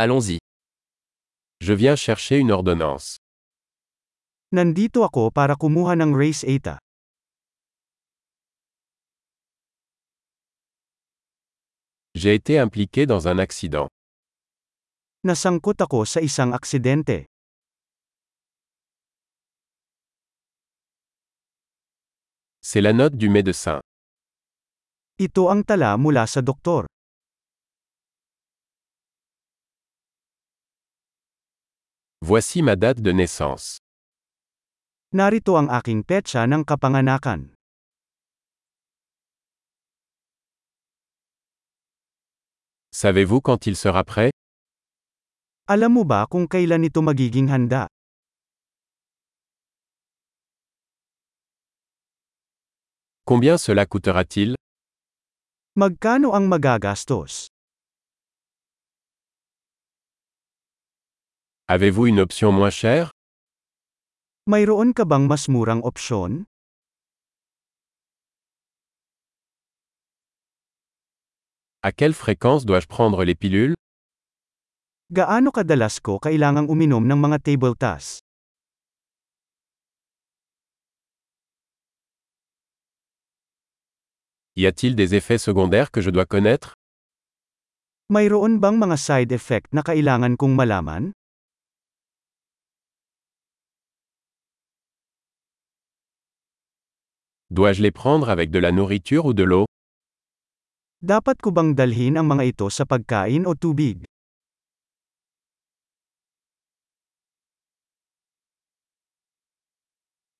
Allons-y. Je viens chercher une ordonnance. Nandito ako para kumuha ng race ATA. J'ai été impliqué dans un accident. Nasangkot ako sa isang aksidente. C'est la note du médecin. Ito ang tala mula sa doktor. Voici ma date de naissance. Narito ang aking petsa ng kapanganakan. Savez-vous quand il sera prêt Alam mo ba kung kailan ito magiging handa? Combien cela coûtera-t-il Magkano ang magagastos? Avez-vous une option moins chère? Mayroon ka bang mas murang opsyon? À quelle fréquence dois-je prendre les pilules? Gaano kadalas ko kailangang uminom ng mga table tas? Y a-t-il des effets secondaires que je dois connaître? Mayroon bang mga side effect na kailangan kong malaman? Dois-je les prendre avec de la nourriture ou de l'eau? Dapat ko bang dalhin ang mga ito sa pagkain o tubig?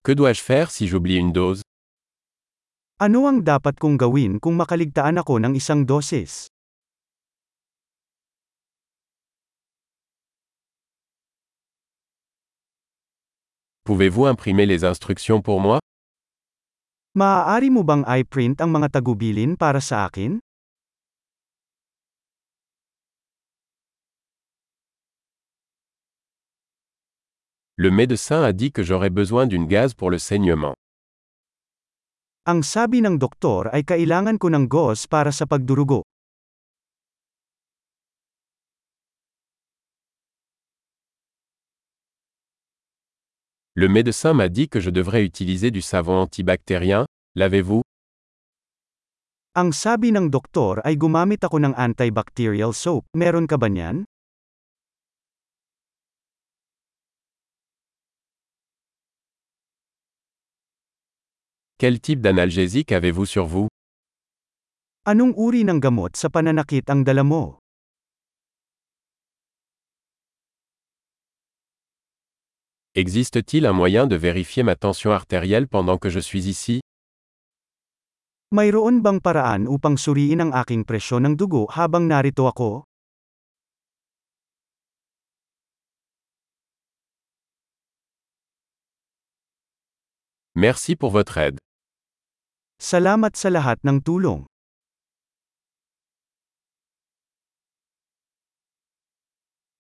Que dois-je faire si j'oublie une dose? Ano ang dapat kong gawin kung makaligtaan ako ng isang dosis? Pouvez-vous imprimer les instructions pour moi? Maaari mo bang i-print ang mga tagubilin para sa akin? Le médecin a dit que j'aurais besoin d'une gaz pour le saignement. Ang sabi ng doktor ay kailangan ko ng gauze para sa pagdurugo. Le médecin m'a dit que je devrais utiliser du savon antibactérien, l'avez-vous? Ang sabi ng doktor ay gumamit ako ng antibacterial soap. Meron ka ba niyan? Quel type d'analgésique avez-vous sur vous? Anong uri ng gamot sa pananakit ang dala mo? Existe-t-il un moyen de vérifier ma tension artérielle pendant que je suis ici? Mayroon bang paraan upang suriin ang aking presyon ng dugo habang narito ako? Merci pour votre aide. Salamat sa lahat ng tulong.